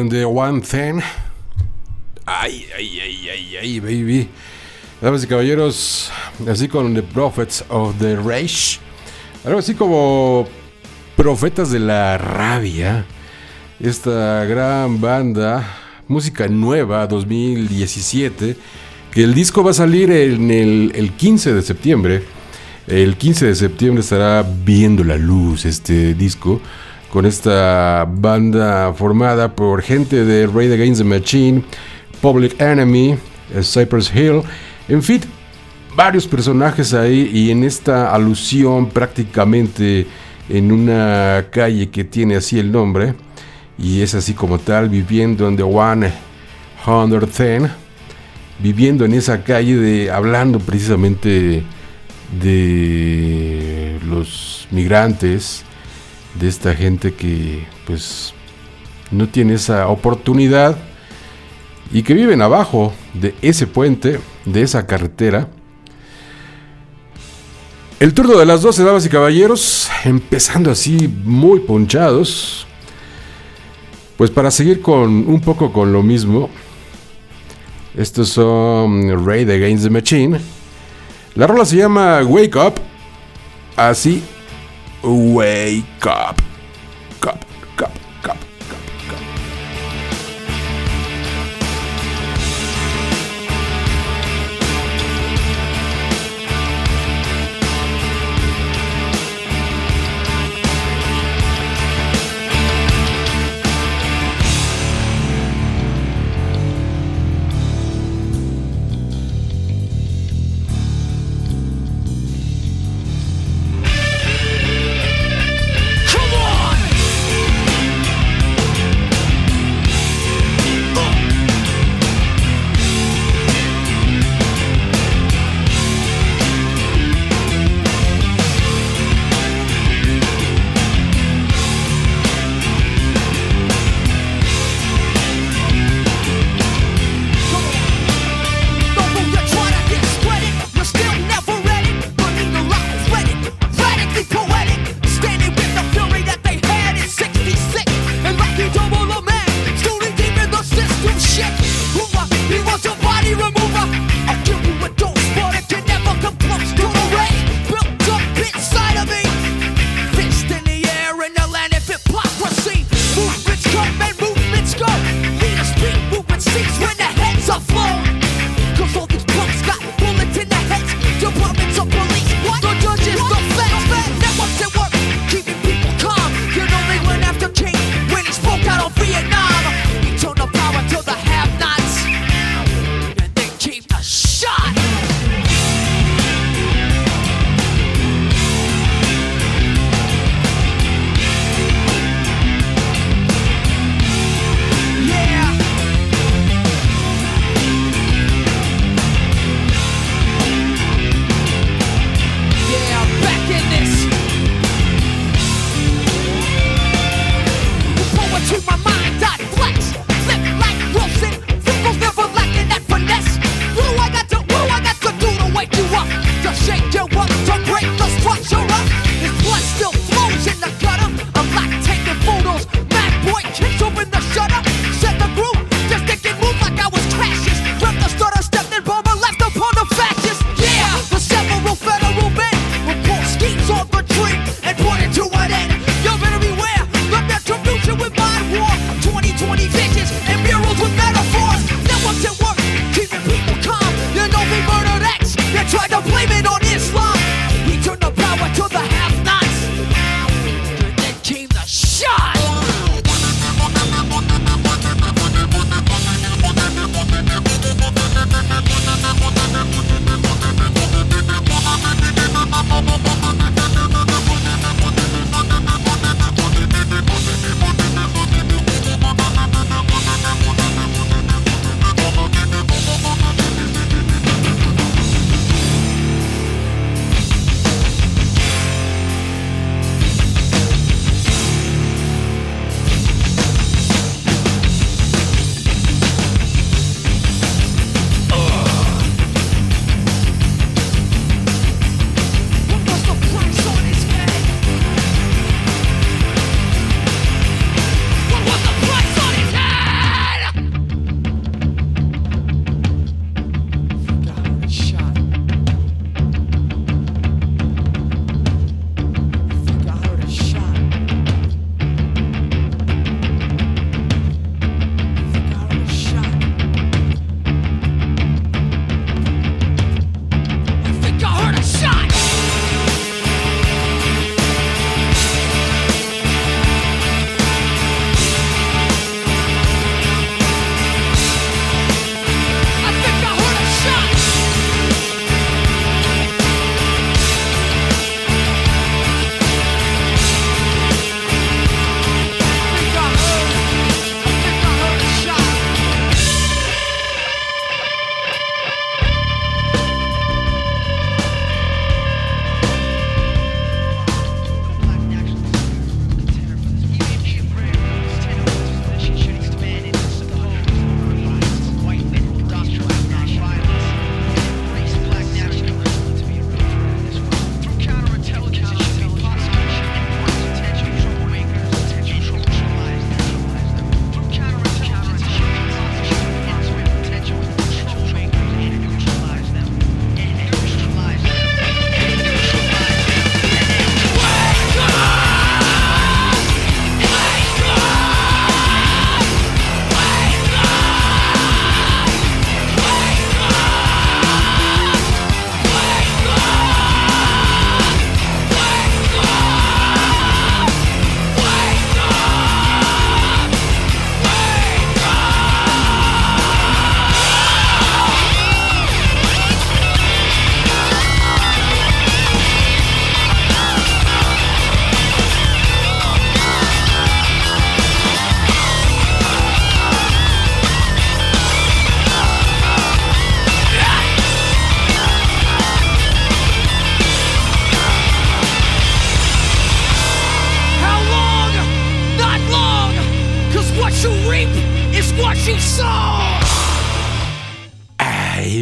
One Thing. Ay, ay, ay, ay, ay, baby. Damas y caballeros, así con The Prophets of the Rage. Algo así como Profetas de la Rabia. Esta gran banda, música nueva 2017. Que el disco va a salir el 15 de septiembre. El 15 de septiembre estará viendo la luz este disco con esta banda formada por gente de Raid Against the Machine, Public Enemy, Cypress Hill, en fin, varios personajes ahí y en esta alusión prácticamente en una calle que tiene así el nombre y es así como tal viviendo en The One Hundred Ten viviendo en esa calle, de, hablando precisamente de los migrantes, de esta gente que pues no tiene esa oportunidad y que viven abajo de ese puente, de esa carretera. El turno de las 12, damas y caballeros, empezando así muy ponchados. Pues para seguir con un poco con lo mismo, estos son Raid Against the Machine. La rola se llama Wake Up, así, Wake Up.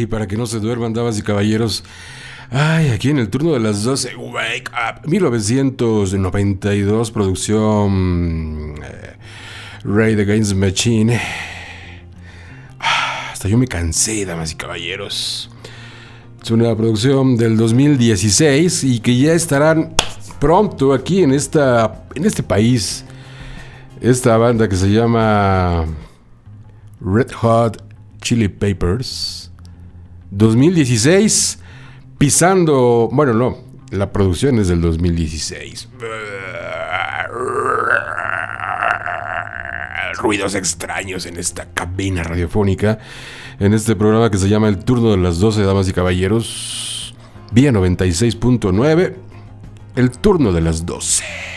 Para que no se duerman, damas y caballeros. Ay, aquí en el turno de las 12, Wake Up, 1992, producción eh, Ray the Games Machine. Ah, hasta yo me cansé, damas y caballeros. Es una producción del 2016 y que ya estarán pronto aquí en, esta, en este país. Esta banda que se llama Red Hot Chili Papers. 2016 pisando, bueno, no, la producción es del 2016. Ruidos extraños en esta cabina radiofónica, en este programa que se llama El Turno de las 12 Damas y Caballeros, vía 96.9, El Turno de las 12.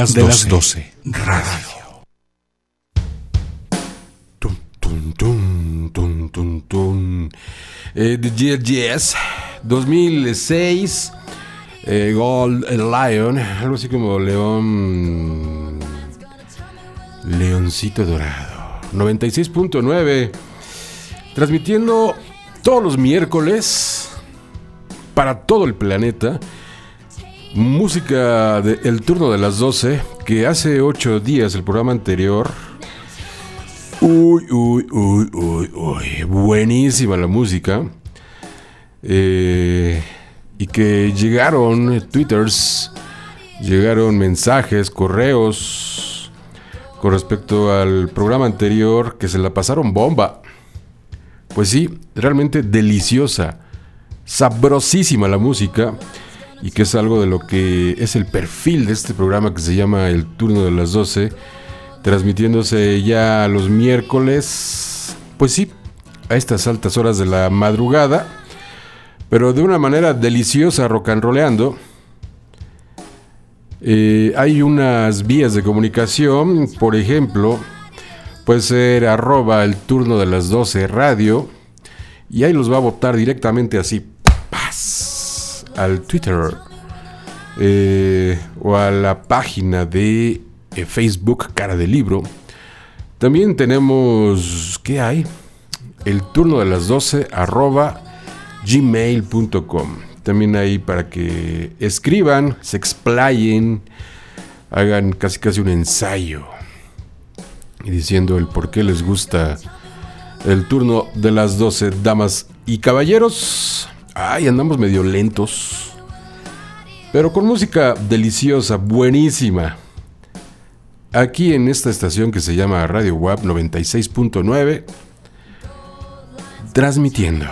Las, de 12. las 12. Radio. Tum, tum, tum, tum, tum, tum. Eh, the GLGS 2006. Eh, Gold Lion. Algo así como León. Leoncito Dorado. 96.9. Transmitiendo todos los miércoles para todo el planeta Música del turno de las 12, que hace 8 días el programa anterior. Uy, uy, uy, uy, uy. Buenísima la música. Eh, y que llegaron twitters, llegaron mensajes, correos con respecto al programa anterior que se la pasaron bomba. Pues sí, realmente deliciosa, sabrosísima la música y que es algo de lo que es el perfil de este programa que se llama El Turno de las 12, transmitiéndose ya los miércoles, pues sí, a estas altas horas de la madrugada, pero de una manera deliciosa rock and rollando. Eh, hay unas vías de comunicación, por ejemplo, puede ser arroba el turno de las 12 radio, y ahí los va a votar directamente así, al Twitter eh, o a la página de eh, Facebook Cara de Libro. También tenemos, ¿qué hay? El turno de las 12 arroba gmail.com. También ahí para que escriban, se explayen, hagan casi casi un ensayo y diciendo el por qué les gusta el turno de las 12 damas y caballeros. Ay, andamos medio lentos. Pero con música deliciosa, buenísima. Aquí en esta estación que se llama Radio WAP 96.9, transmitiendo.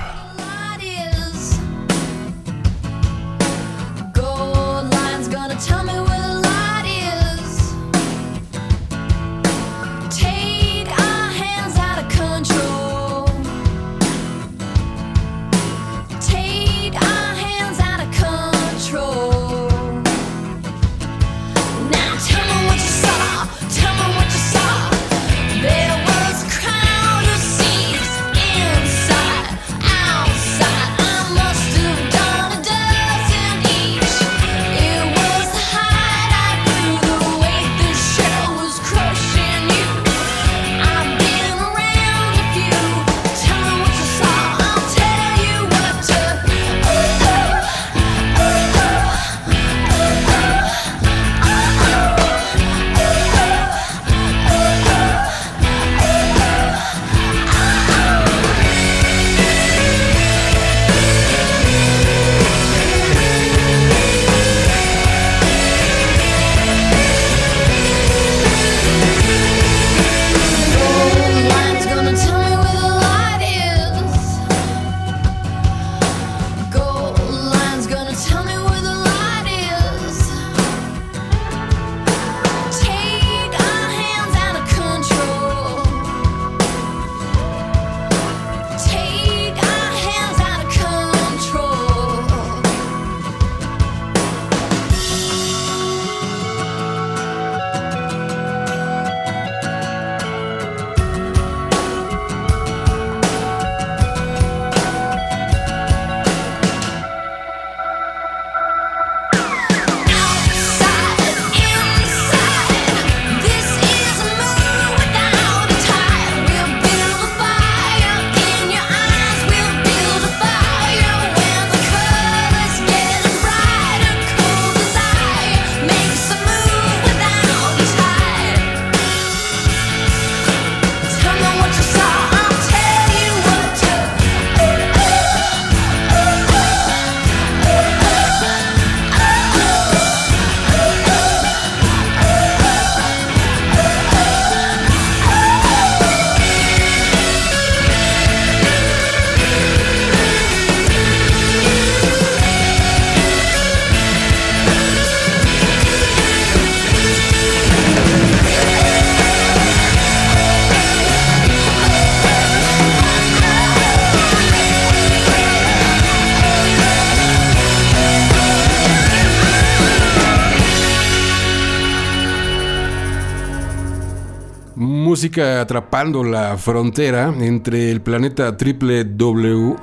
Atrapando la frontera entre el planeta triple W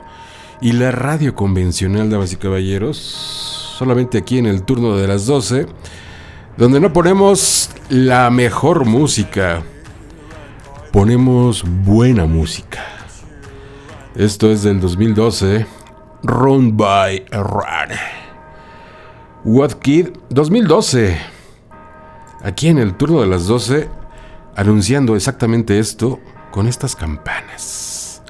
y la radio convencional, damas y caballeros. Solamente aquí en el turno de las 12, donde no ponemos la mejor música, ponemos buena música. Esto es del 2012, Run by Run. What Kid 2012. Aquí en el turno de las 12, anunciando exactamente esto con estas campanas.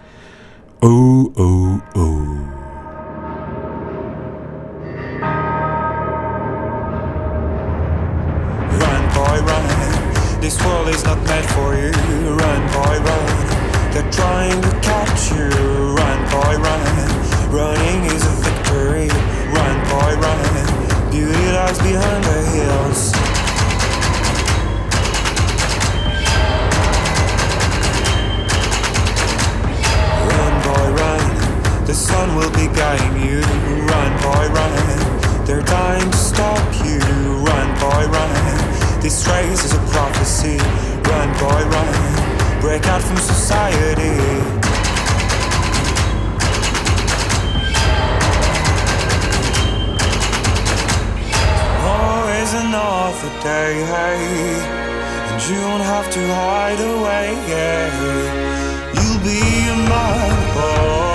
Oh, oh, oh. Run. This world is not meant for you. Run, boy, run. They're trying to catch you. Run, boy, run. Running is a victory. Run, boy, run. Beauty lies behind the hills. The sun will be guiding you. Run, boy, run. They're dying to stop you. Run, boy, run. This race is a prophecy. Run, boy, run. Break out from society. Always another day. And you don't have to hide away, yeah. You'll be a man, boy.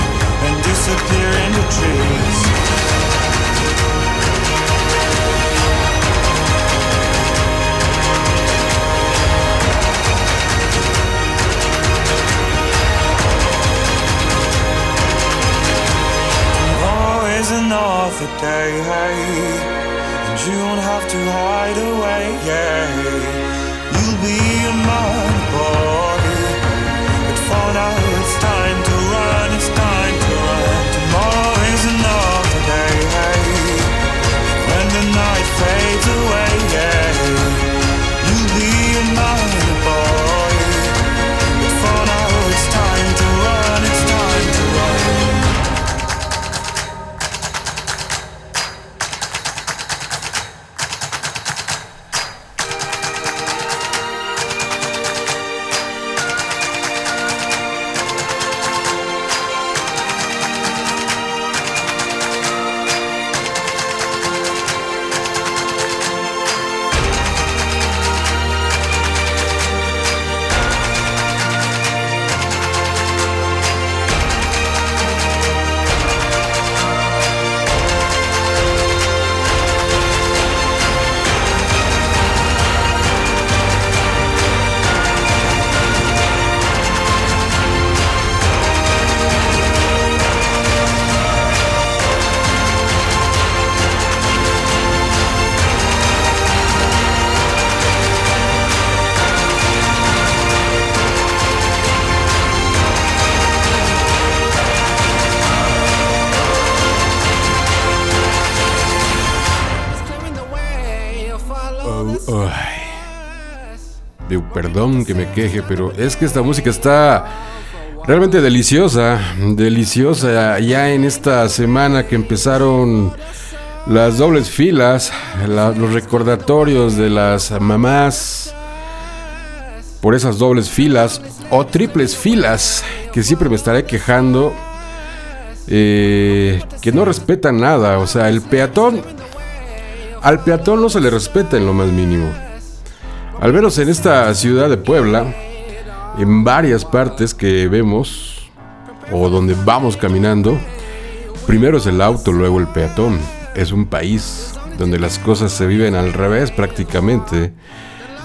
And disappear in the trees. Another day. And you don't have to hide away. You'll be a man, boy. But for now, to I perdón que me queje, pero es que esta música está realmente deliciosa, deliciosa. Ya en esta semana que empezaron las dobles filas, la- los recordatorios de las mamás por esas dobles filas o triples filas que siempre me estaré quejando eh, que no respetan nada. O sea, el peatón al peatón no se le respeta en lo más mínimo. Al menos en esta ciudad de Puebla, en varias partes que vemos o donde vamos caminando, primero es el auto, luego el peatón. Es un país donde las cosas se viven al revés prácticamente,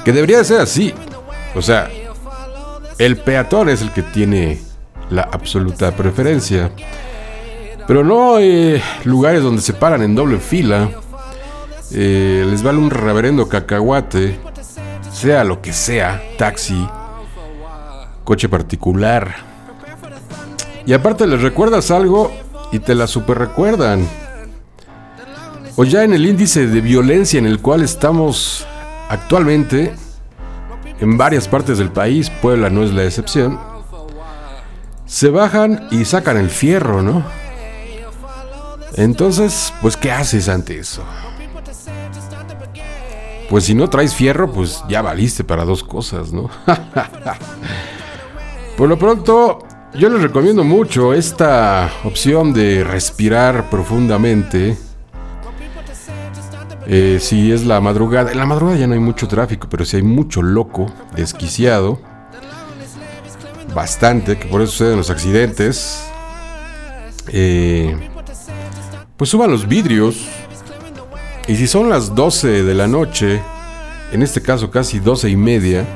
que debería de ser así. O sea, el peatón es el que tiene la absoluta preferencia. Pero no hay lugares donde se paran en doble fila. Eh, les vale un reverendo cacahuate sea lo que sea, taxi, coche particular. Y aparte les recuerdas algo y te la super recuerdan. O ya en el índice de violencia en el cual estamos actualmente, en varias partes del país, Puebla no es la excepción, se bajan y sacan el fierro, ¿no? Entonces, pues, ¿qué haces ante eso? Pues si no traes fierro, pues ya valiste para dos cosas, ¿no? Por lo pronto, yo les recomiendo mucho esta opción de respirar profundamente. Eh, si es la madrugada, en la madrugada ya no hay mucho tráfico, pero si hay mucho loco, desquiciado, bastante, que por eso suceden los accidentes. Eh, pues suban los vidrios. Y si son las 12 de la noche, en este caso casi 12 y media,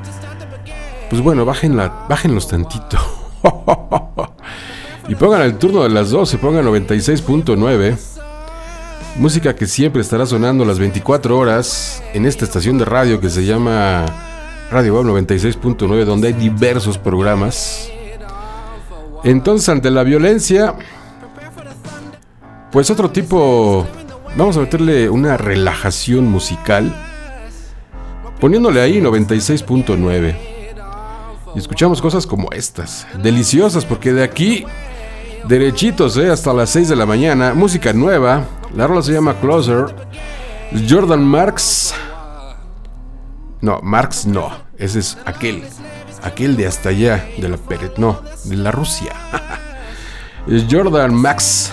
pues bueno, bájenla, bájenlos tantito. y pongan el turno de las 12, pongan 96.9. Música que siempre estará sonando las 24 horas en esta estación de radio que se llama Radio Web 96.9, donde hay diversos programas. Entonces, ante la violencia, pues otro tipo, vamos a meterle una relajación musical, poniéndole ahí 96.9. Y escuchamos cosas como estas, deliciosas, porque de aquí, derechitos, eh, hasta las 6 de la mañana, música nueva, la rola se llama Closer, Jordan Marks, no, Marx no, ese es aquel, aquel de hasta allá, de la Peret, no, de la Rusia. Jordan Max.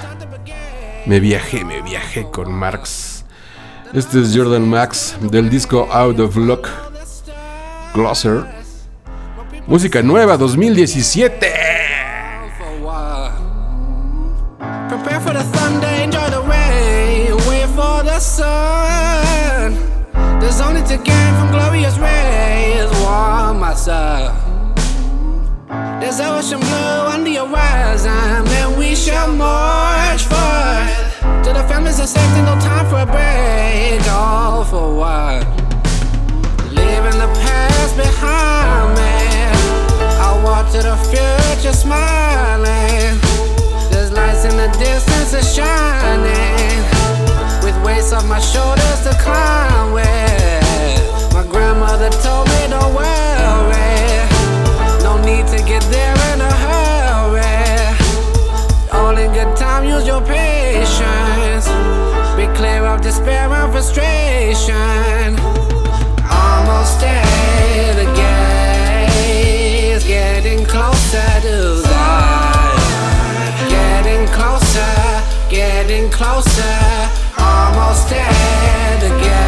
Me viajé, me viajé con Marx. Este es Jordan Max del disco Out of Luck. Closer. Música nueva 2017. Prepare for the thunder, enjoy the rain, wait for the sun. There's only to gain from glorious rays, warm myself. There's ocean blue under your horizon, and we shall march forth. To the families that safety, no time for a break, all for what? Leaving the past behind me. I walk to the future smiling. There's lights in the distance are shining. With weights off my shoulders to climb with. My grandmother told me don't worry. Use your patience. Be clear of despair and frustration. Almost there, the gaze getting closer to God. Getting closer, getting closer. Almost there, the gaze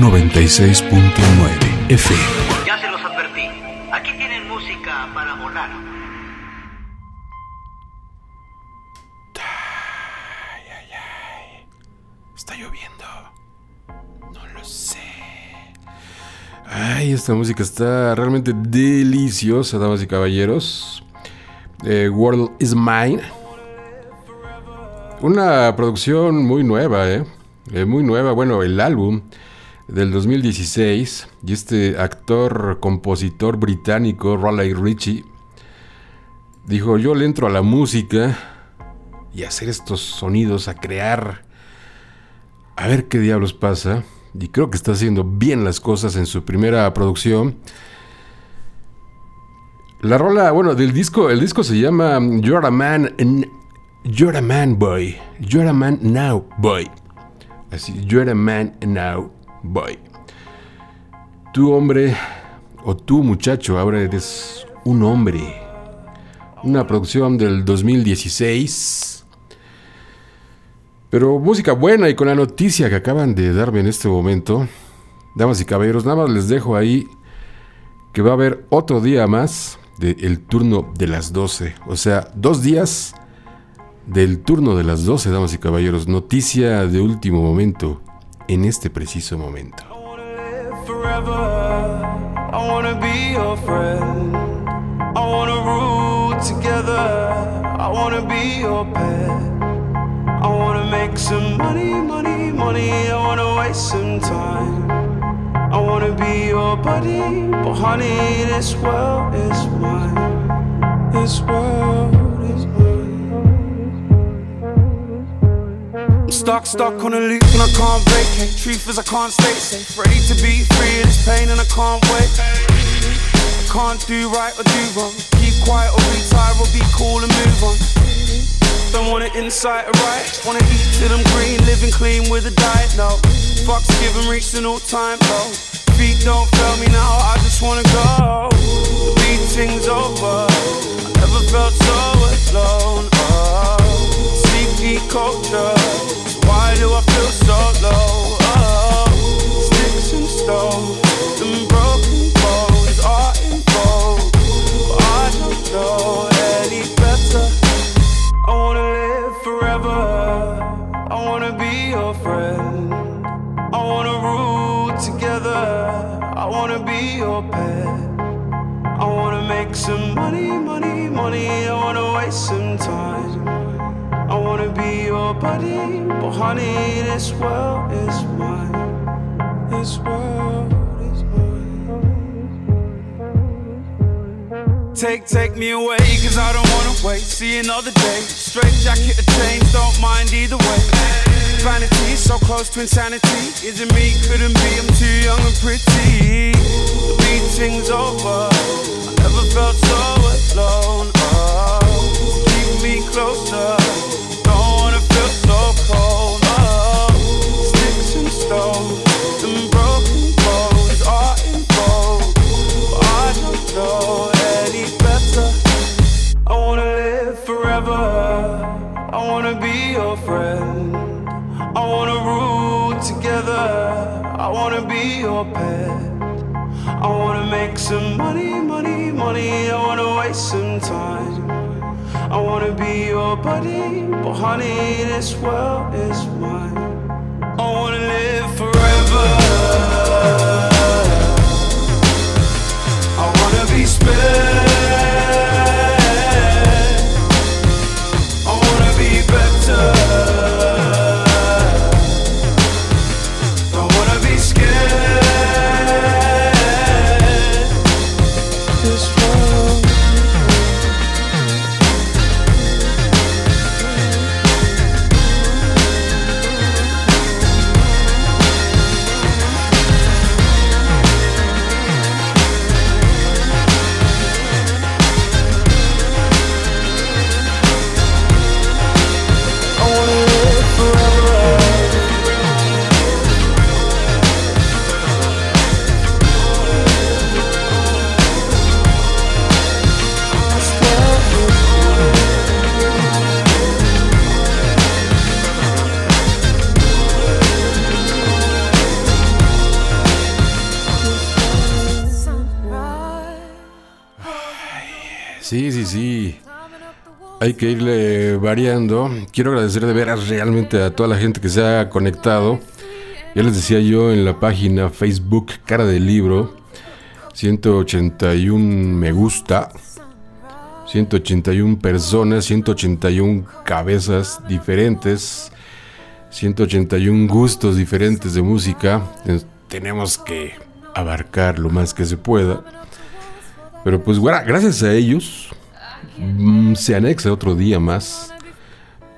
96.9 FM. Ya se los advertí. Aquí tienen música para volar. Está lloviendo. No lo sé. Ay, esta música está realmente deliciosa, damas y caballeros. Eh, World is Mine. Una producción muy nueva, ¿eh? ¿eh? Muy nueva. Bueno, el álbum del 2016. Y este actor, compositor británico, Raleigh Ritchie, dijo, yo le entro a la música y a hacer estos sonidos, a crear, a ver qué diablos pasa. Y creo que está haciendo bien las cosas en su primera producción. La rola, bueno, del disco, el disco se llama You're a Man, You're a Man Boy, You're a Man Now Boy. Así, You're a Man Now Boy. Tu hombre o tu muchacho, ahora eres un hombre. Una producción del 2016. Pero música buena y con la noticia que acaban de darme en este momento. Damas y caballeros, nada más les dejo ahí que va a haber otro día más del turno de las 12. O sea, dos días del turno de las 12, damas y caballeros. Noticia de último momento, en este preciso momento. I wanna make some stuck, stuck on a loop and I can't vacate. Truth is, I can't stay safe. Ready to be free of this pain and I can't wait. I can't do right or do wrong. Keep quiet or retire or be cool and move on. Don't want it inside or right. Wanna eat till I'm green, living clean with a diet. No, fuck's given, reaching all time low. Feet don't fail me now, I just wanna go. The beating's over. I never felt so alone. Oh, CP culture. Why do I feel so low? Oh, sticks and stones and broken bones are involved. I don't know any better. I wanna live forever. I wanna be your friend. I wanna rule together. I wanna be your pet. I wanna make some money, money, money. I wanna waste some time. I wanna be your buddy, but honey, this world is mine. This world is mine. Take, take me away, cause I don't wanna wait. See another day. Straight jacket or chains, don't mind either way. Vanity, so close to insanity. Isn't me, couldn't be, I'm too young and pretty. The beating's over. I never felt so alone. Oh, me closer. Don't wanna feel so cold. Oh, sticks and stones and broken bones are involved. I don't know any better. I wanna live forever. I wanna be your friend. I wanna rule together. I wanna be your pet. I wanna make some money, money, money. I wanna waste some time. I wanna be your buddy, but honey, this world is mine. I wanna live forever. I wanna be spared. Hay que irle variando. Quiero agradecer de veras realmente a toda la gente que se ha conectado. Ya les decía yo en la página Facebook Cara del Libro. 181 me gusta. 181 personas, 181 cabezas diferentes, 181 gustos diferentes de música. Tenemos que abarcar lo más que se pueda. Pero pues bueno, gracias a ellos se anexa otro día más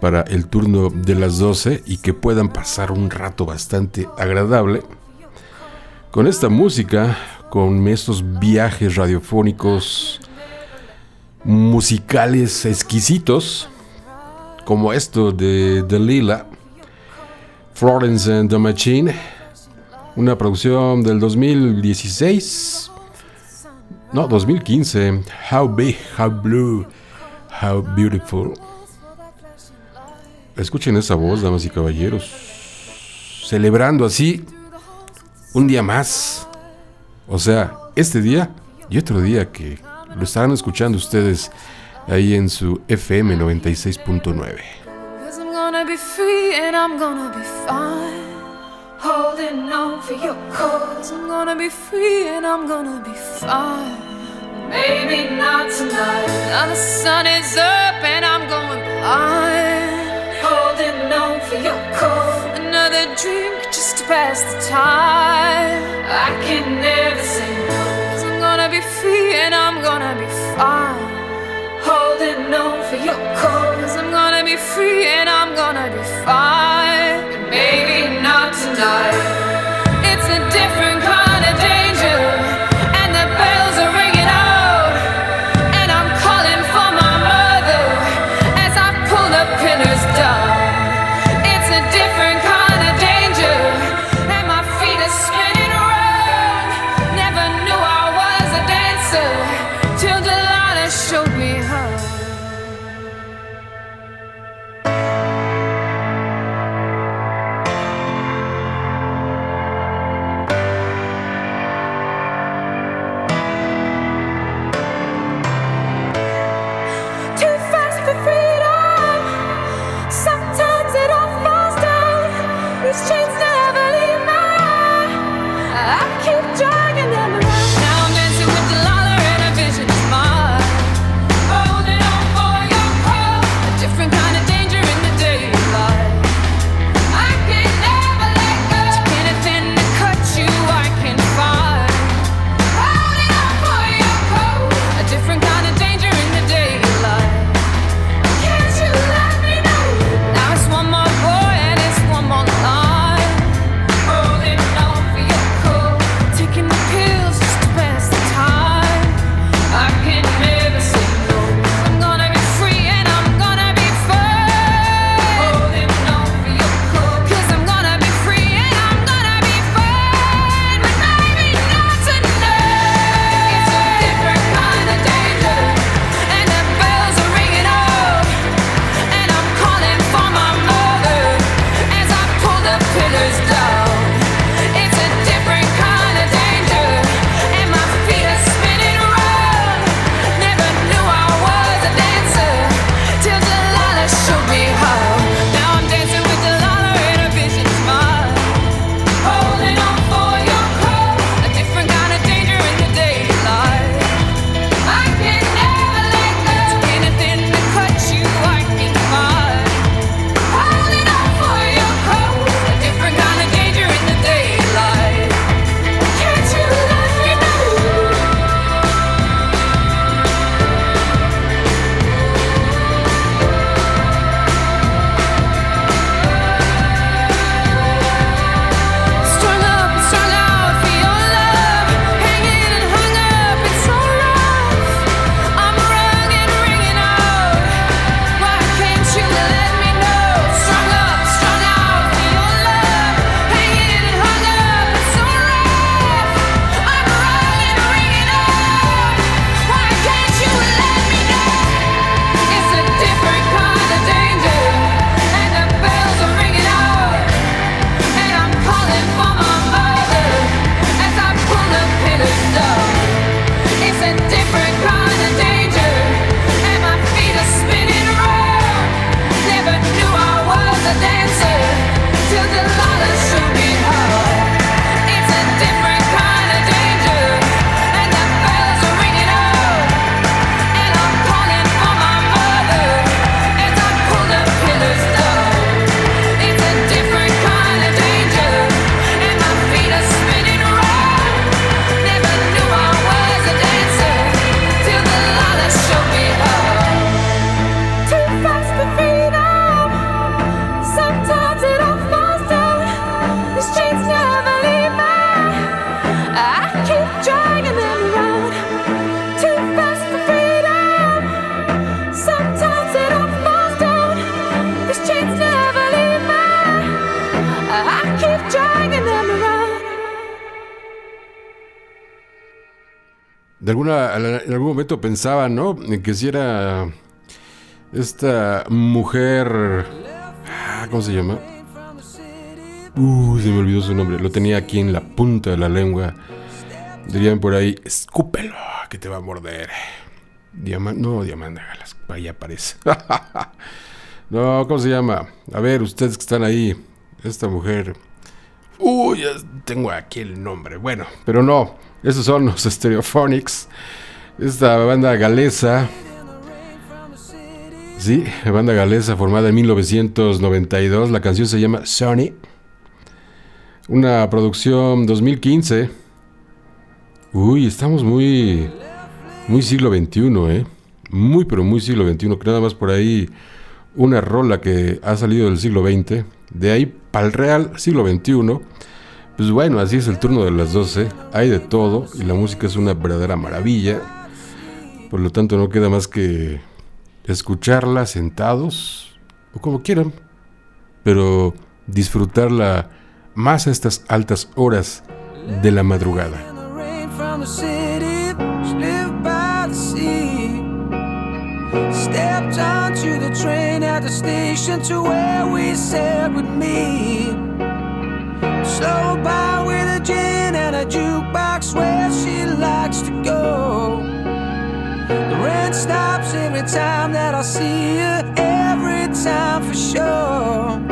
para el turno de las 12 y que puedan pasar un rato bastante agradable con esta música, con estos viajes radiofónicos musicales exquisitos como esto de Lila Florence and the Machine, una producción del 2016 no, 2015. How big, how blue, how beautiful. Escuchen esa voz, damas y caballeros. Celebrando así un día más. O sea, este día y otro día que lo estarán escuchando ustedes ahí en su FM 96.9. holding on for your cause. I'm gonna be free and I'm gonna be fine. Maybe not tonight. Now the sun is up and I'm going blind. Holding on for your cause. Another drink just to pass the time. I can never say no. Cause I'm gonna be free and I'm gonna be fine. Holding on for your cause. I'm gonna be free and I'm gonna be fine. maybe not tonight. de en algún momento pensaba, ¿no? Que si era esta mujer, ah, ¿cómo se llama? Uh, se me olvidó su nombre. Lo tenía aquí en la punta de la lengua. Dirían por ahí, escúpelo, que te va a morder. Diamante, no, diamante, ahí aparece. no, ¿cómo se llama? A ver, ustedes que están ahí, esta mujer. Uy, ya tengo aquí el nombre. Bueno, pero no, esos son los Stereophonics. Esta banda galesa. Sí, banda galesa formada en 1992. La canción se llama Sony. Una producción 2015. Uy, estamos muy. Muy siglo XXI, ¿eh? Muy, pero muy siglo XXI. Que nada más por ahí una rola que ha salido del siglo XX. De ahí para el real siglo XXI. Pues bueno, así es el turno de las 12. Hay de todo y la música es una verdadera maravilla. Por lo tanto, no queda más que escucharla sentados o como quieran. Pero disfrutarla más a estas altas horas de la madrugada. Stepped onto the train at the station to where we said we'd meet. Slow by with a gin and a jukebox where she likes to go. Rent stops every time that I see you, every time for sure.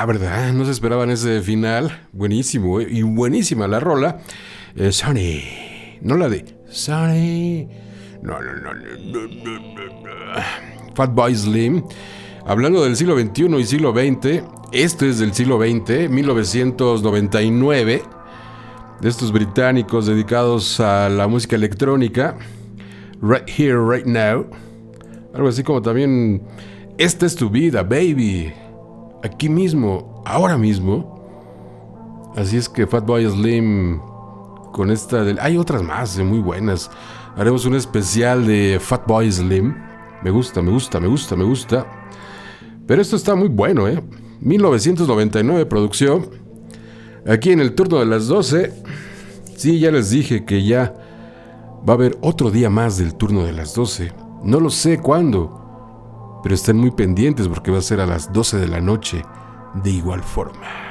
Ah, ¿verdad? No se esperaban ese final. Buenísimo, ¿eh? y buenísima la rola. Eh. No la de Sonny. No, no, no, no, no, no, Fatboy Slim. Hablando del siglo XXI y siglo XX, esto es del siglo XX, 1999, de estos británicos dedicados a la música electrónica, Right Here, Right Now, algo así como también, esta es tu vida, baby, aquí mismo, ahora mismo. Así es que Fatboy Slim con esta del... Hay otras más muy buenas. Haremos un especial de Fatboy Slim. Me gusta, me gusta, me gusta, me gusta. Pero esto está muy bueno, ¿eh? 1999 producción. Aquí en el turno de las 12. Sí, ya les dije que ya va a haber otro día más del turno de las 12. No lo sé cuándo, pero estén muy pendientes porque va a ser a las 12 de la noche de igual forma.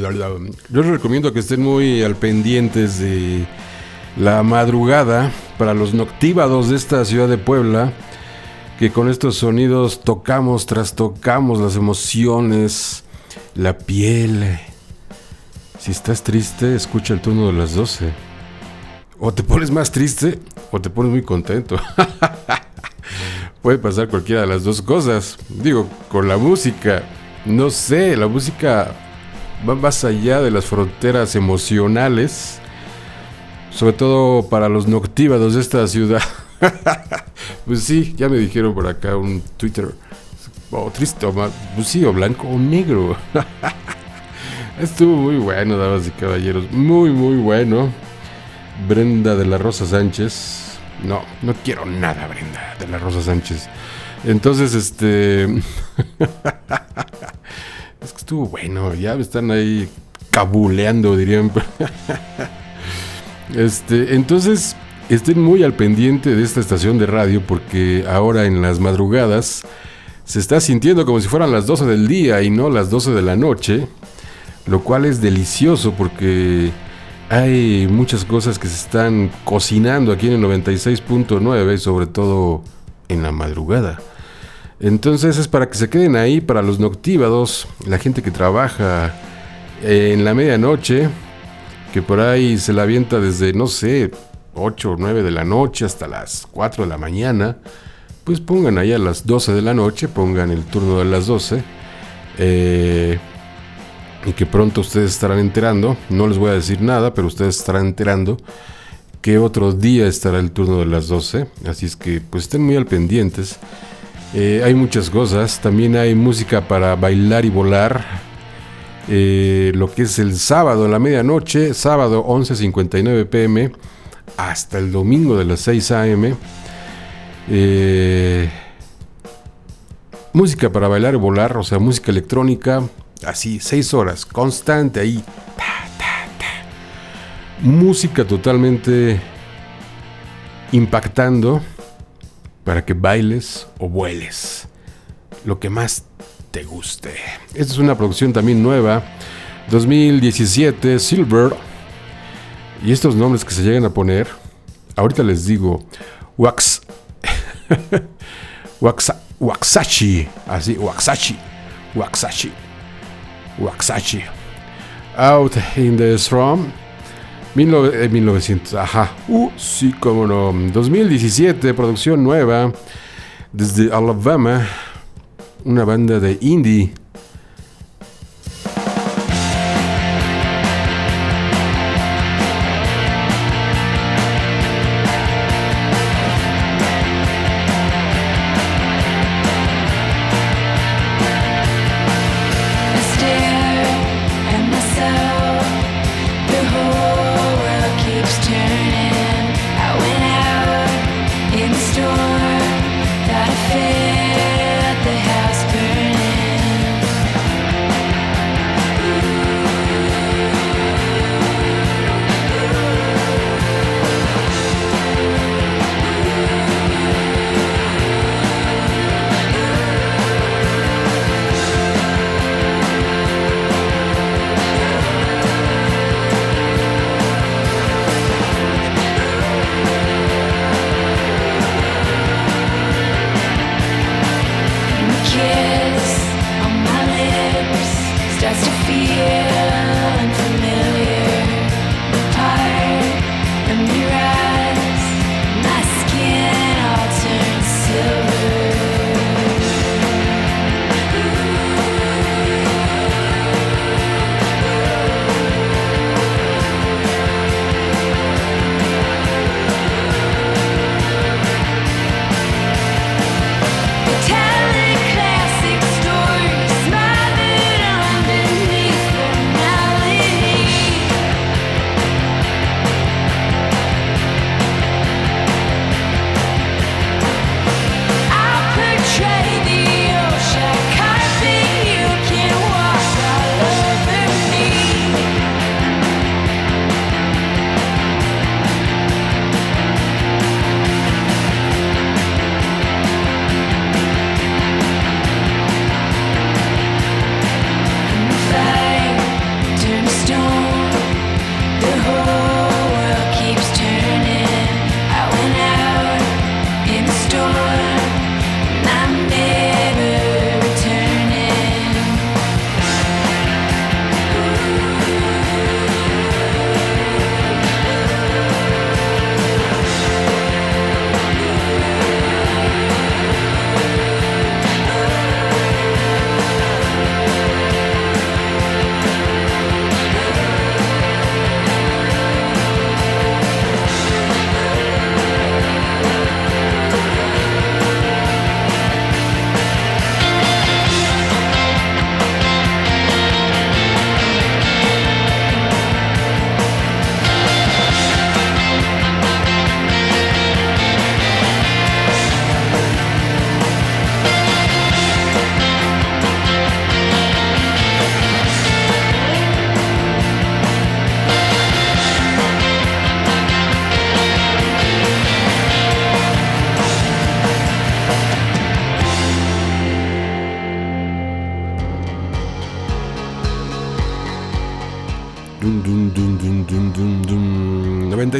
Yo les recomiendo que estén muy al pendientes de la madrugada para los noctívados de esta ciudad de Puebla, que con estos sonidos tocamos, trastocamos las emociones, la piel. Si estás triste, escucha el turno de las 12. O te pones más triste o te pones muy contento. Puede pasar cualquiera de las dos cosas. Digo, con la música, no sé, la música va más allá de las fronteras emocionales. Sobre todo para los noctívados de esta ciudad. pues sí, ya me dijeron por acá un Twitter. O triste, o pues sí, o blanco o negro. Estuvo muy bueno, damas y caballeros. Muy, muy bueno. Brenda de la Rosa Sánchez. No, no quiero nada, Brenda de la Rosa Sánchez. Entonces, este. es que estuvo bueno. Ya están ahí cabuleando, dirían. este, entonces, estén muy al pendiente de esta estación de radio porque ahora en las madrugadas se está sintiendo como si fueran las 12 del día y no las 12 de la noche. Lo cual es delicioso porque hay muchas cosas que se están cocinando aquí en el 96.9, sobre todo en la madrugada. Entonces es para que se queden ahí para los noctívados, la gente que trabaja en la medianoche, que por ahí se la avienta desde, no sé, 8 o 9 de la noche hasta las 4 de la mañana, pues pongan ahí a las 12 de la noche, pongan el turno de las 12. Eh, y que pronto ustedes estarán enterando, no les voy a decir nada, pero ustedes estarán enterando que otro día estará el turno de las 12, así es que pues estén muy al pendientes. Eh, hay muchas cosas, también hay música para bailar y volar, eh, lo que es el sábado a la medianoche, sábado 11.59 pm, hasta el domingo de las 6 am. Eh, música para bailar y volar, o sea, música electrónica, así, seis horas, constante ahí. Música totalmente impactando para que bailes o vueles. Lo que más te guste. Esta es una producción también nueva. 2017, Silver. Y estos nombres que se llegan a poner, ahorita les digo, Wax. Waxachi. Así, Waxachi. Waxachi. Waxachi. Out in the Storm. 1900, ajá. Uh, sí, como no. 2017, producción nueva. Desde Alabama. Una banda de indie.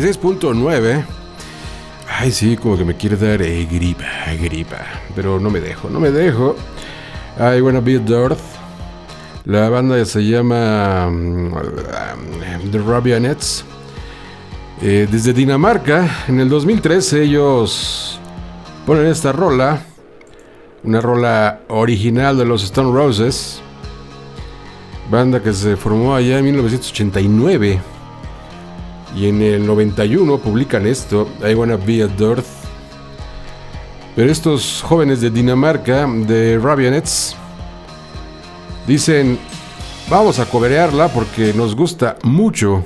96.9. Ay, sí, como que me quiere dar eh, gripa, gripa. Pero no me dejo, no me dejo. I wanna be Dirt. La banda se llama um, The Robionettes. Eh, desde Dinamarca, en el 2013 ellos ponen esta rola, una rola original de los Stone Roses, banda que se formó allá en 1989 y en el 91 publican esto, I Wanna Be a Dirt. Pero estos jóvenes de Dinamarca, de Rabionets, dicen, vamos a coberearla porque nos gusta mucho.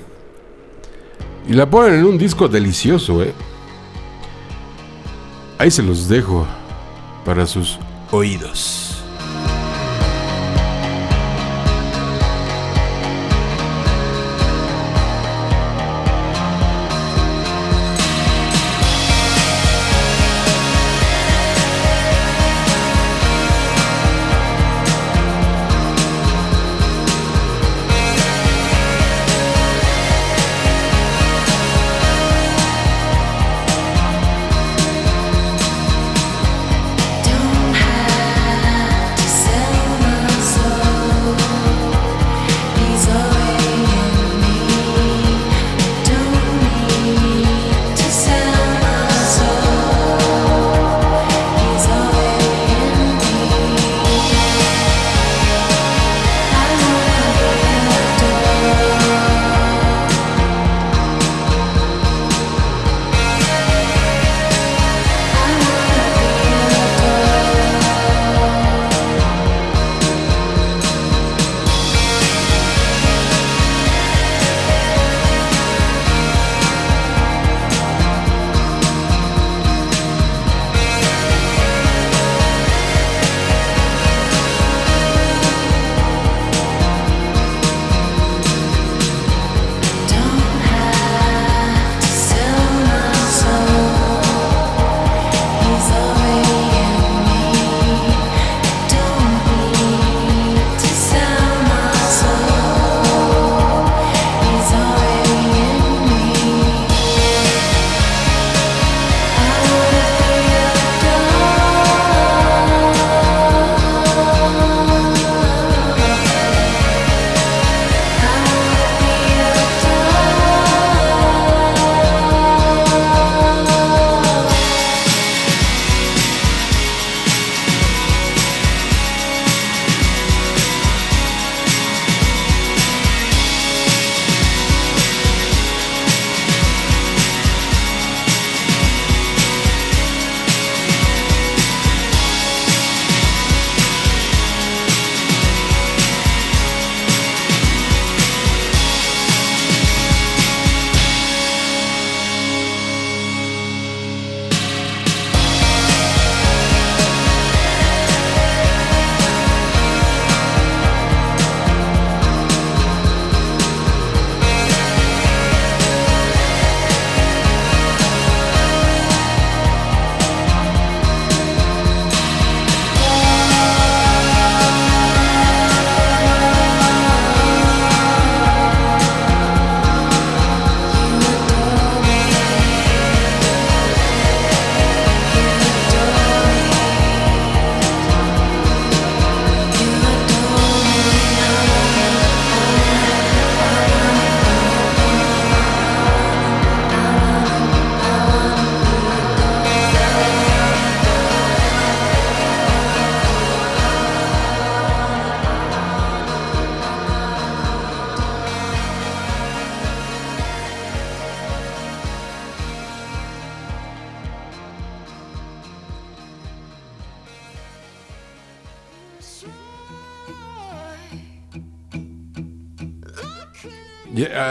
Y la ponen en un disco delicioso, ¿eh? Ahí se los dejo para sus oídos.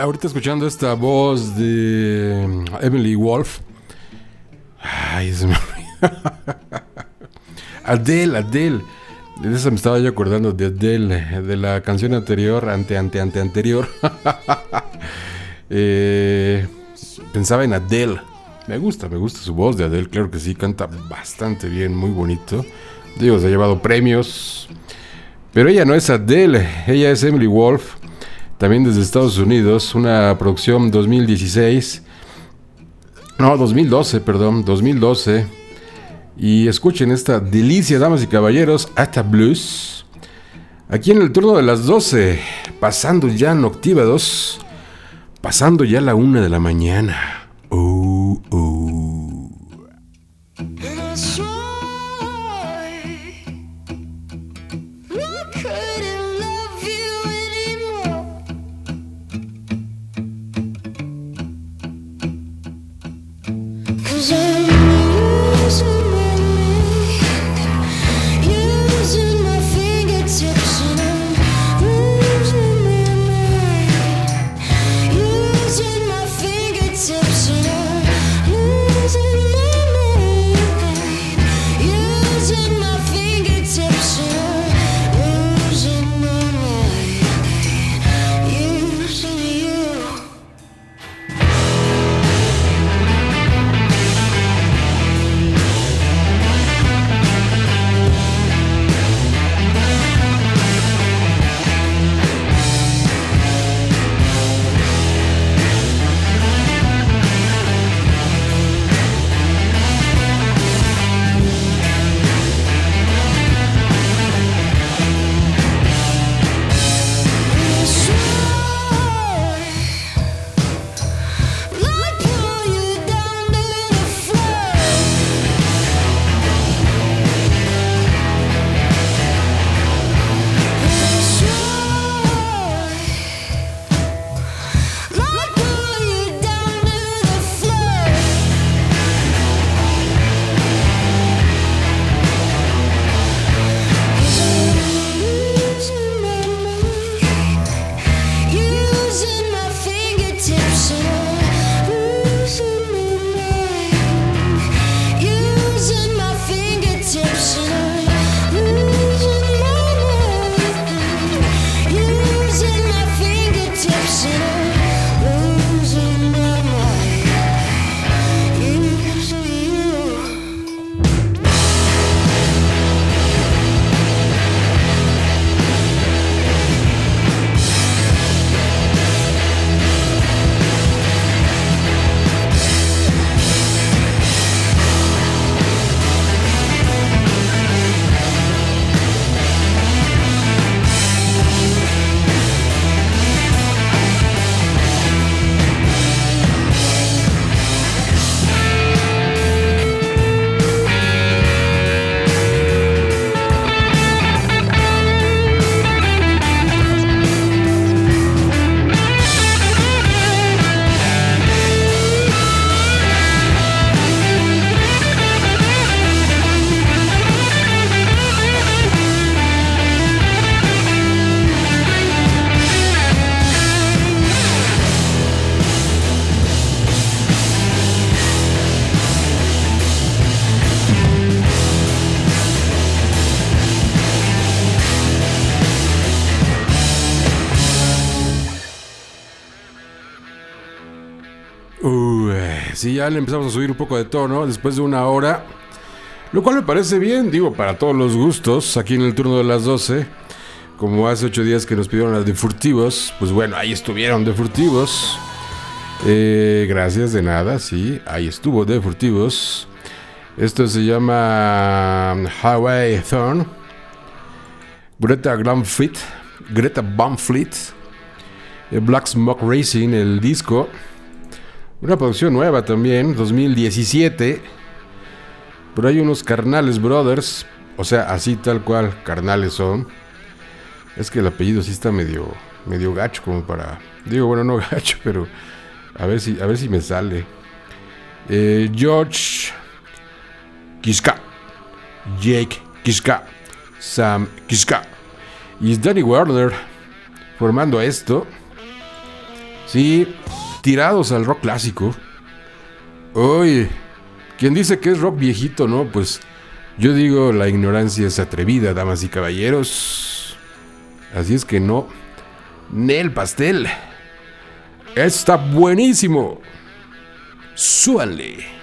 Ahorita escuchando esta voz de Emily Wolf. Ay, se me Adele, Adele. De esa me estaba yo acordando de Adele, de la canción anterior, ante, ante, ante, anterior. Eh, pensaba en Adele. Me gusta, me gusta su voz de Adele, claro que sí, canta bastante bien, muy bonito. Digo, se ha llevado premios. Pero ella no es Adele, ella es Emily Wolf también desde Estados Unidos, una producción 2016 No, 2012, perdón, 2012. Y escuchen esta delicia, damas y caballeros, hasta blues. Aquí en el turno de las 12, pasando ya noctívados, pasando ya la una de la mañana. Empezamos a subir un poco de tono después de una hora. Lo cual me parece bien, digo, para todos los gustos, aquí en el turno de las 12. Como hace ocho días que nos pidieron las de furtivos, pues bueno, ahí estuvieron de furtivos. Eh, gracias, de nada, sí, ahí estuvo de furtivos. Esto se llama Hawaii Thorn. Greta Glamfleet, Greta Bumfleet, Black Smoke Racing, el disco. Una producción nueva también, 2017. Pero hay unos Carnales Brothers, o sea, así tal cual, carnales son. Es que el apellido sí está medio, medio gacho, como para. Digo, bueno, no gacho, pero a ver si, a ver si me sale. Eh, George Kiska, Jake Kiska, Sam Kiska y Danny Warner formando esto. Sí, tirados al rock clásico. Oye, quien dice que es rock viejito, no? Pues yo digo, la ignorancia es atrevida, damas y caballeros. Así es que no. Nel pastel. Está buenísimo. Súbanle.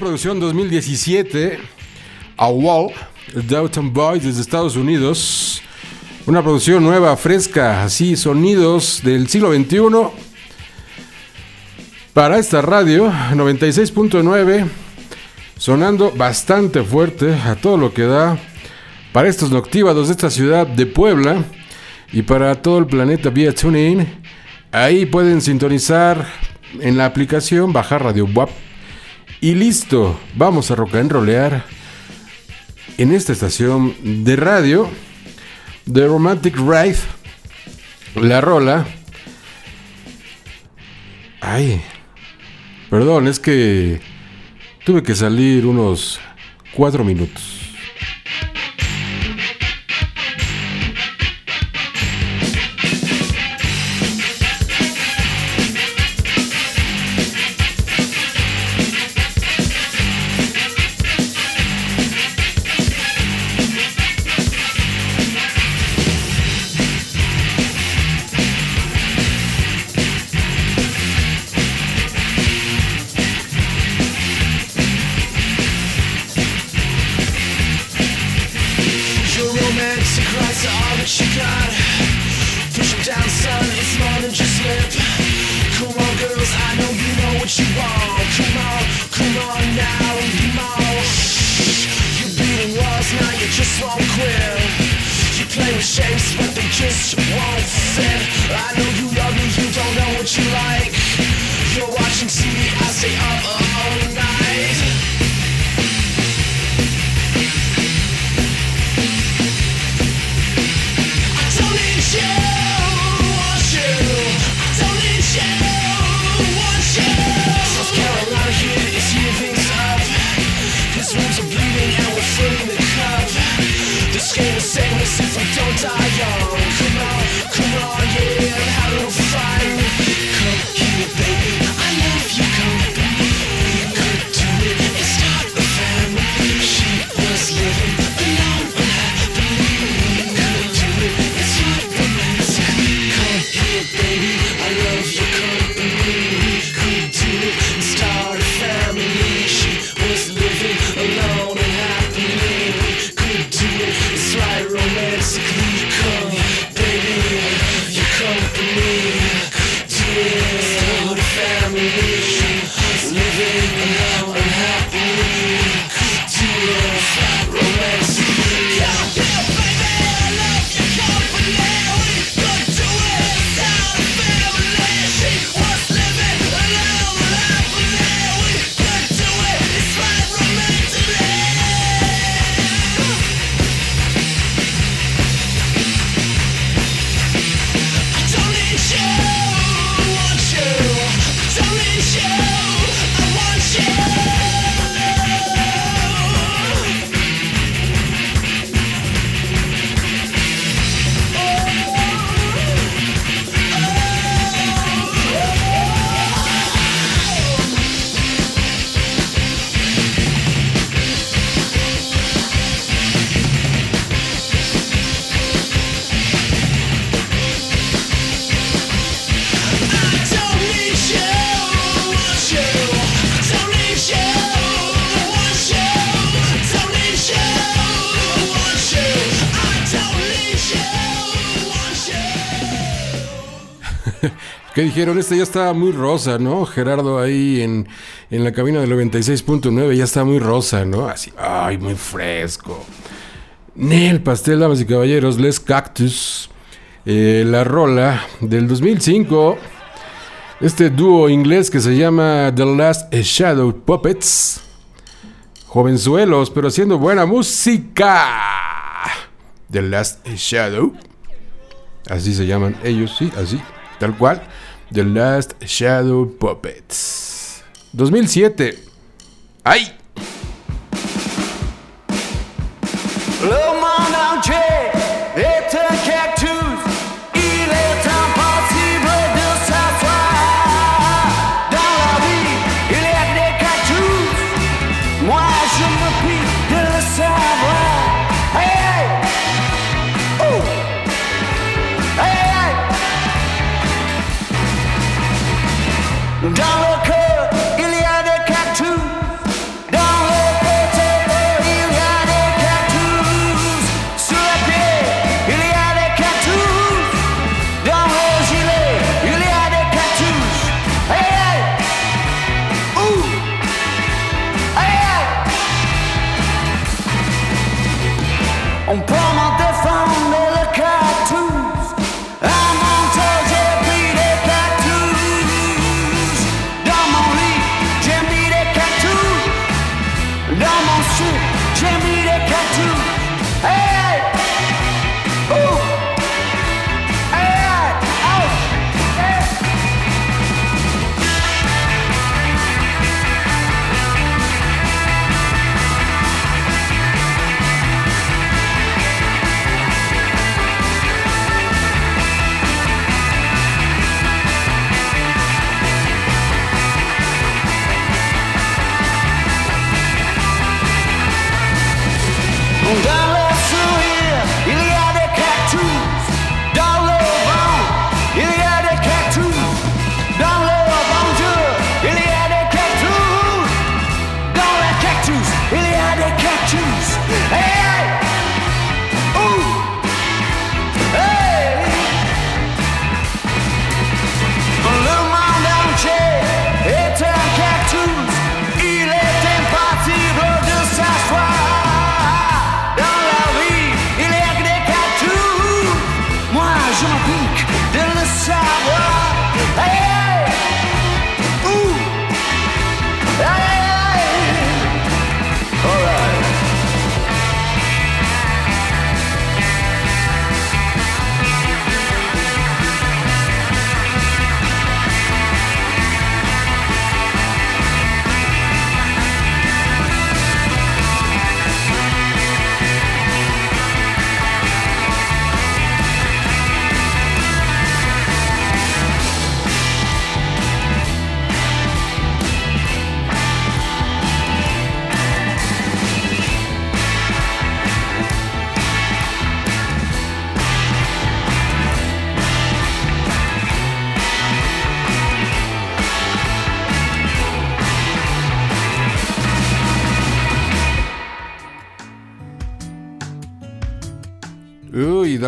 Producción 2017, A Wall, Downton Boys desde Estados Unidos. Una producción nueva, fresca, así, sonidos del siglo XXI. Para esta radio, 96.9, sonando bastante fuerte a todo lo que da para estos noctívados de esta ciudad de Puebla y para todo el planeta vía TuneIn. Ahí pueden sintonizar en la aplicación, bajar Radio WAP y listo, vamos a rock and rollear en esta estación de radio The Romantic Ride. La rola. Ay, perdón, es que tuve que salir unos cuatro minutos. Dijeron, este ya está muy rosa, ¿no? Gerardo ahí en, la cabina del 96.9 ya está muy rosa, ¿no? Así, ay, muy fresco. Nel Pastel, damas y caballeros, Les Cactus, eh, la rola del 2005. Este dúo inglés que se llama The Last Shadow Puppets. Jovenzuelos, pero haciendo buena música. The Last Shadow. Así se llaman ellos, sí, así, tal cual. The Last Shadow Puppets. 2007. ¡Ay!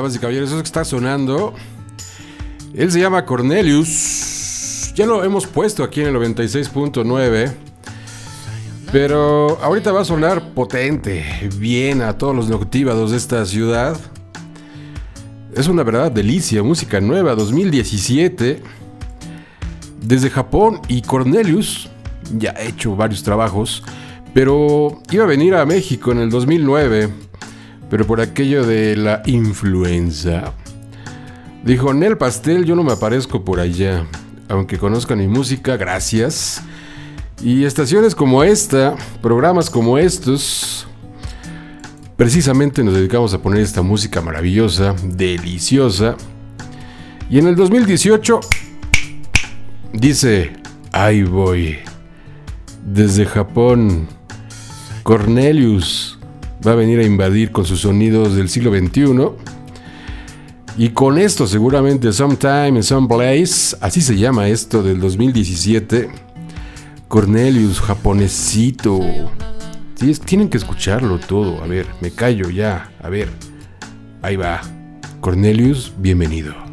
Damas y caballeros, eso que está sonando. Él se llama Cornelius. Ya lo hemos puesto aquí en el 96.9. Pero ahorita va a sonar potente, bien a todos los noctívados de esta ciudad. Es una verdad delicia, música nueva, 2017. Desde Japón y Cornelius ya ha hecho varios trabajos, pero iba a venir a México en el 2009 pero por aquello de la influenza. Dijo, Nel Pastel, yo no me aparezco por allá, aunque conozcan mi música, gracias. Y estaciones como esta, programas como estos, precisamente nos dedicamos a poner esta música maravillosa, deliciosa. Y en el 2018 dice, ahí voy, desde Japón, Cornelius va a venir a invadir con sus sonidos del siglo XXI. Y con esto seguramente Sometime Some Place, así se llama esto del 2017, Cornelius japonesito. tienen que escucharlo todo. A ver, me callo ya. A ver, ahí va. Cornelius, bienvenido.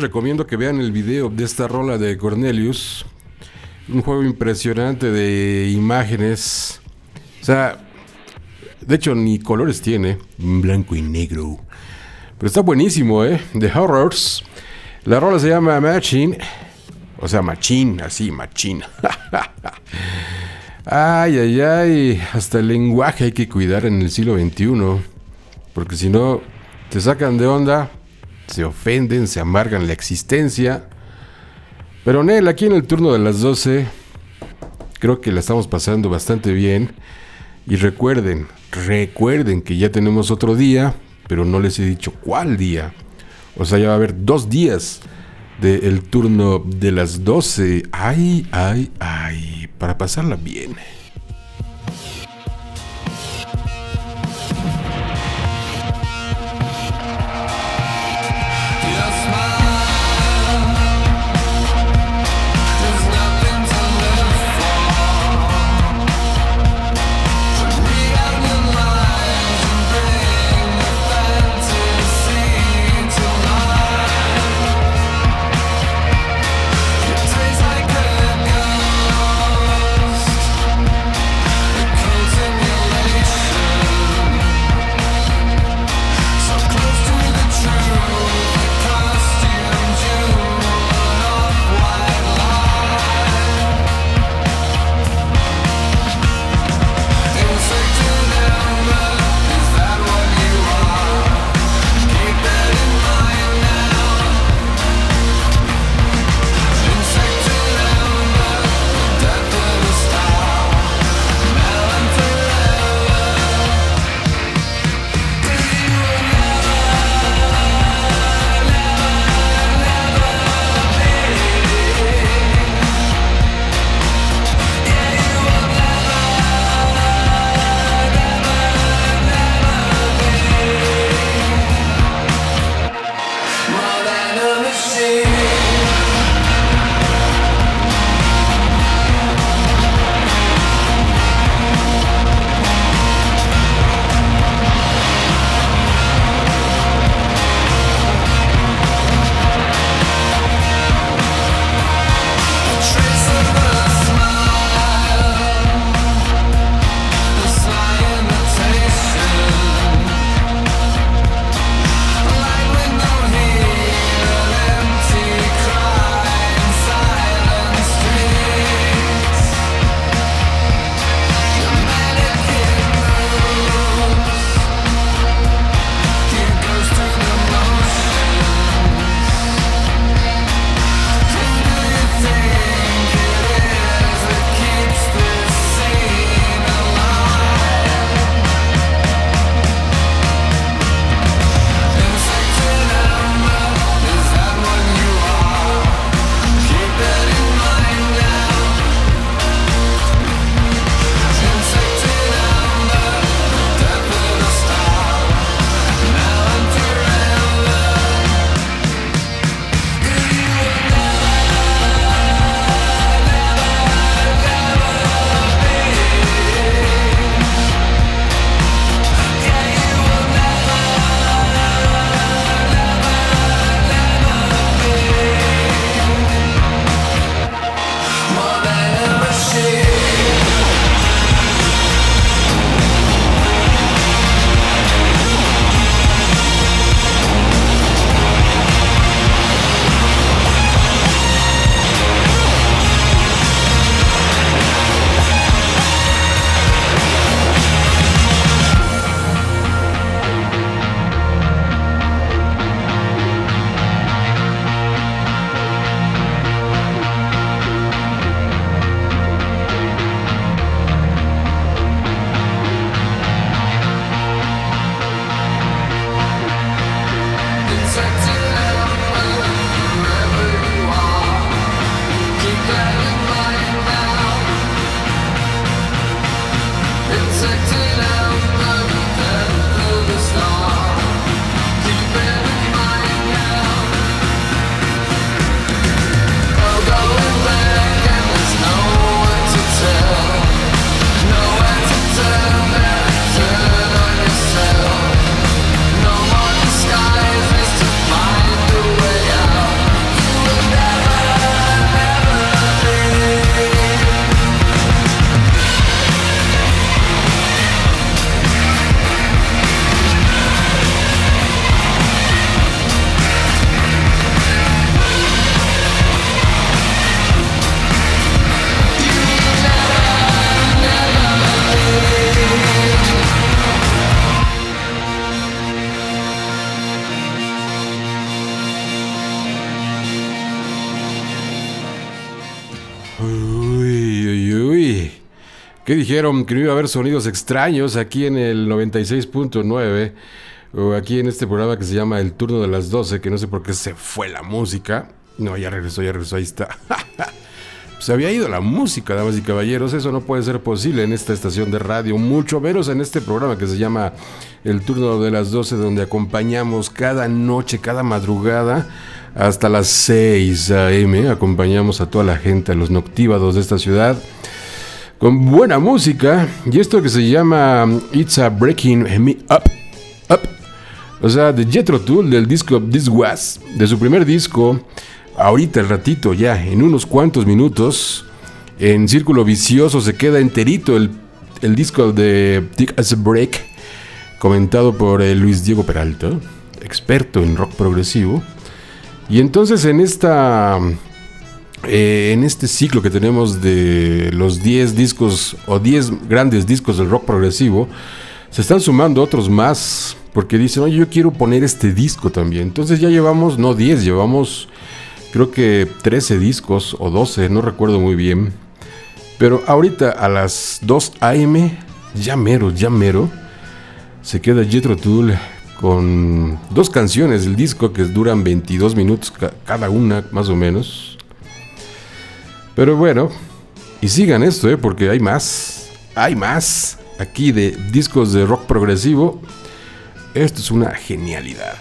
Recomiendo que vean el video de esta rola de Cornelius. Un juego impresionante de imágenes. O sea, de hecho ni colores tiene. Blanco y negro. Pero está buenísimo, ¿eh? The Horrors. La rola se llama Machine. O sea, Machine, así, Machine. ay, ay, ay. Hasta el lenguaje hay que cuidar en el siglo XXI. Porque si no, te sacan de onda se ofenden, se amargan la existencia. Pero Nel, aquí en el turno de las 12, creo que la estamos pasando bastante bien. Y recuerden, recuerden que ya tenemos otro día, pero no les he dicho cuál día. O sea, ya va a haber dos días del turno de las 12. Ay, ay, ay, para pasarla bien. ¿Qué dijeron? Que no iba a haber sonidos extraños aquí en el 96.9 o aquí en este programa que se llama El Turno de las 12, que no sé por qué se fue la música. No, ya regresó, ya regresó, ahí está. se había ido la música, damas y caballeros. Eso no puede ser posible en esta estación de radio, mucho menos en este programa que se llama El Turno de las 12, donde acompañamos cada noche, cada madrugada, hasta las 6 a.m. Acompañamos a toda la gente, a los noctívados de esta ciudad, con buena música. Y esto que se llama It's a Breaking Me Up. Up. O sea, de Jetro Tool, del disco This Was, de su primer disco ahorita el ratito ya, en unos cuantos minutos, en Círculo Vicioso se queda enterito el, disco de Tick as a Break, comentado por eh, Luis Diego Peralta, experto en rock progresivo. Y entonces en esta... Eh, en este ciclo que tenemos de los 10 discos o 10 grandes discos del rock progresivo, se están sumando otros más porque dicen, oye, yo quiero poner este disco también. Entonces ya llevamos, no 10, llevamos creo que 13 discos o 12, no recuerdo muy bien. Pero ahorita a las 2 am, ya mero, ya mero, se queda Jetro Tool con dos canciones del disco que duran 22 minutos cada una, más o menos. Pero bueno, y sigan esto, ¿eh? porque hay más, hay más aquí de discos de rock progresivo. Esto es una genialidad.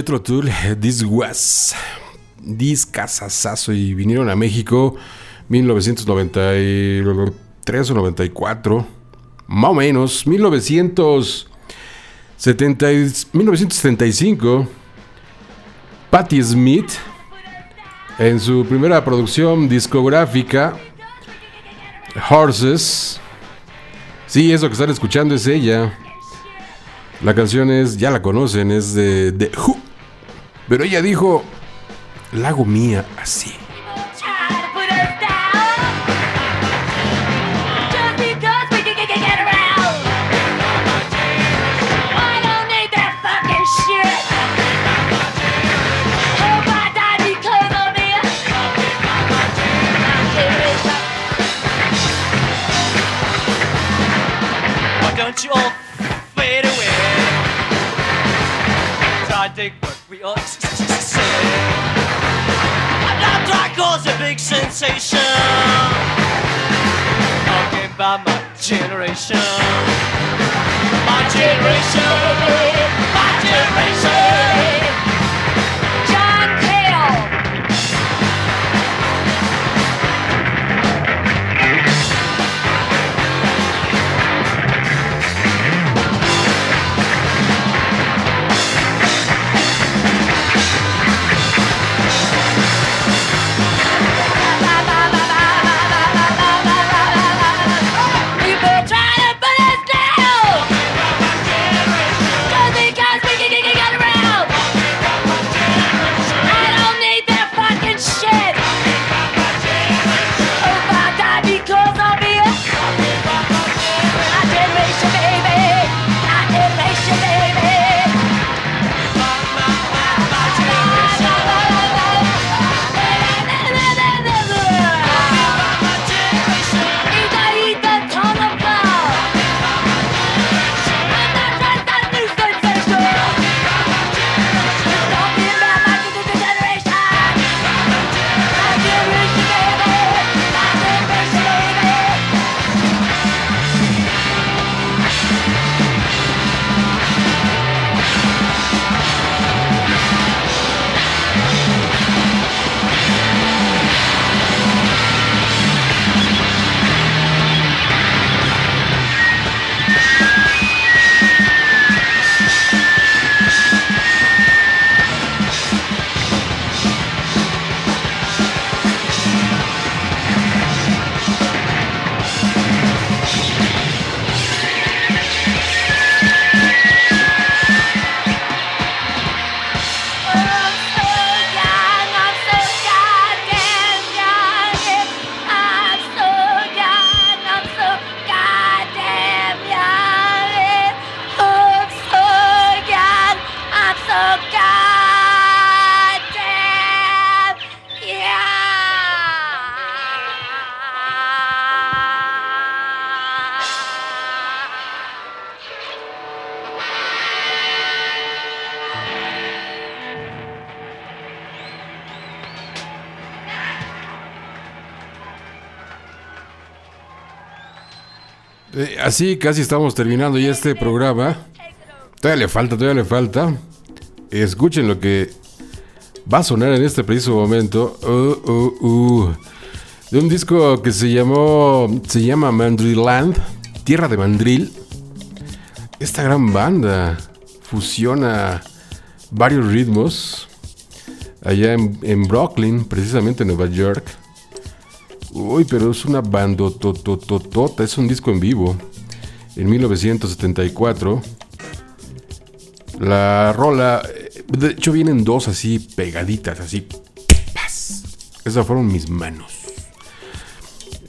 Jetro Tull, This Was. Discasasazo y vinieron a México 1993 o 94, más o menos, 1970, 1975. Patti Smith en su primera producción discográfica Horses. Sí, eso que están escuchando es ella. La canción es, ya la conocen, es de The Who. Pero ella dijo, la hago mía así. My generation. Así casi estamos terminando ya este programa. Todavía le falta, todavía le falta. Escuchen lo que va a sonar en este preciso momento. Uh, uh, uh. De un disco que se llamó. Se llama Mandriland. Tierra de Mandril. Esta gran banda fusiona varios ritmos. Allá en, en Brooklyn, precisamente en Nueva York. Uy, pero es una bandotototota. Es un disco en vivo. En 1974. La rola. De hecho, vienen dos así pegaditas, así. Esas fueron mis manos.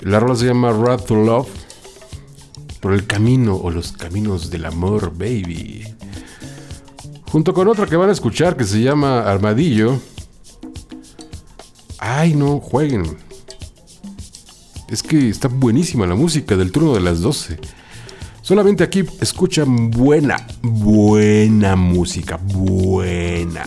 La rola se llama Wrath to Love. Por el camino o los caminos del amor, baby. Junto con otra que van a escuchar que se llama Armadillo. Ay, no, jueguen. Es que está buenísima la música del turno de las 12. Solamente aquí escuchan buena, buena música, buena.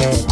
Uy,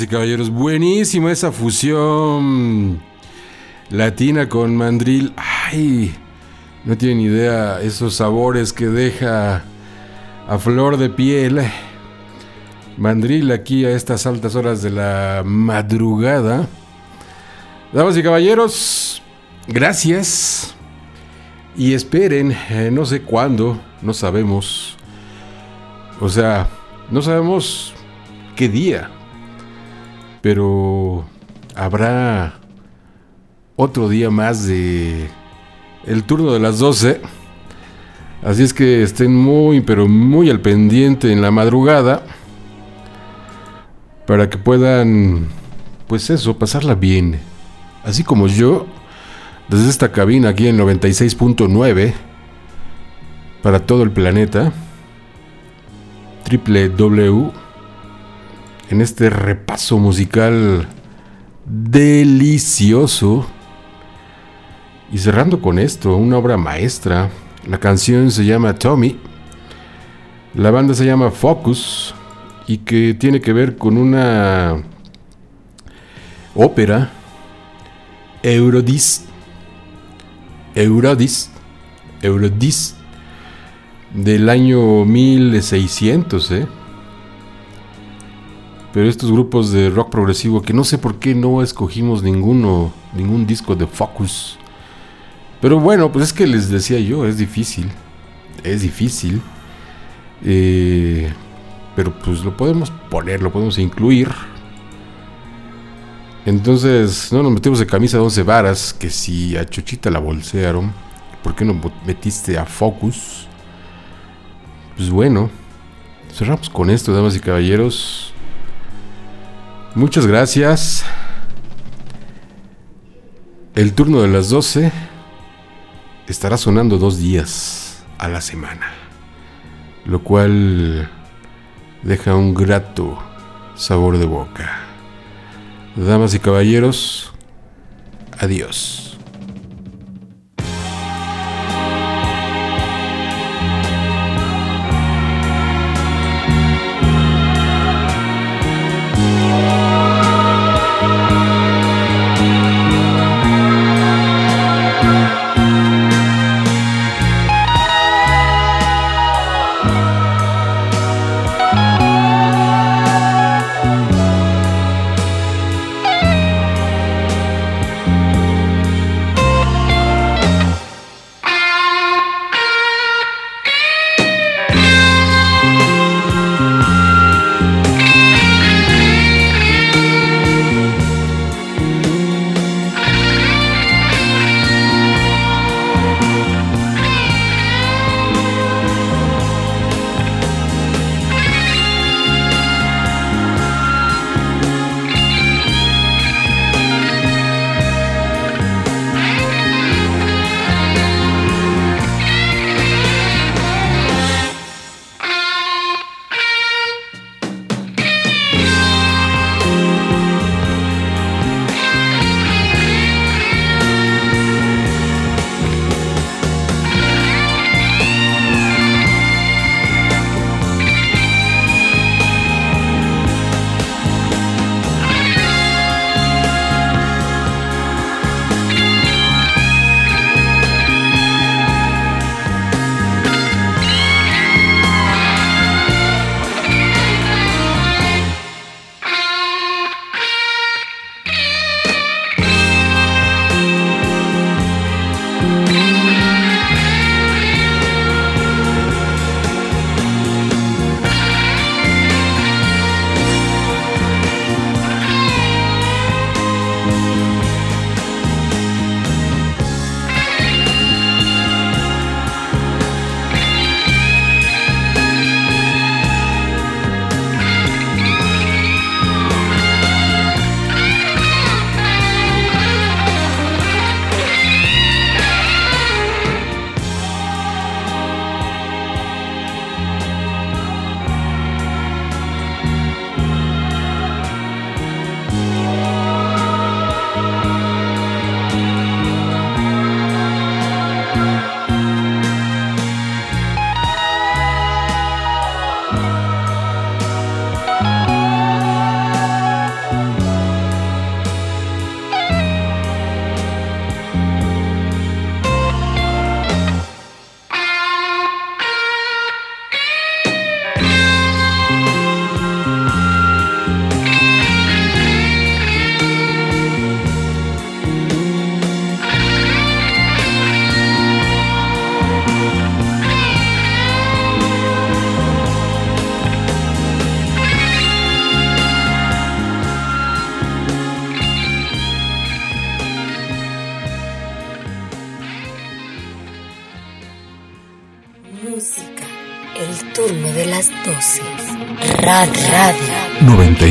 y caballeros, buenísima esa fusión latina con mandril. Ay, No tienen idea esos sabores que deja a flor de piel. Mandril aquí a estas altas horas de la madrugada. Damas y caballeros, gracias. Y esperen, eh, no sé cuándo, no sabemos. O sea, no sabemos qué día. Pero habrá otro día más de el turno de las 12. Así es que estén muy, pero muy al pendiente en la madrugada. Para que puedan, pues eso, pasarla bien. Así como yo, desde esta cabina aquí en 96.9, para todo el planeta, triple W, en este repaso musical delicioso. Y cerrando con esto, una obra maestra. La canción se llama Tommy. La banda se llama Focus. Y que tiene que ver con una ópera. Eurodis. Eurodis. Eurodis. Del año 1600, ¿eh? Pero estos grupos de rock progresivo que no sé por qué no escogimos ninguno, ningún disco de Focus. Pero bueno, pues es que les decía yo, es difícil. Es difícil. Eh, pero pues lo podemos poner, lo podemos incluir. Entonces, no nos metimos de camisa de 11 varas, que si a Chuchita la bolsearon, ¿por qué no metiste a Focus? Pues bueno, cerramos con esto, damas y caballeros. Muchas gracias. El turno de las 12 estará sonando dos días a la semana, lo cual deja un grato sabor de boca. Damas y caballeros, adiós.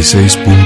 96.9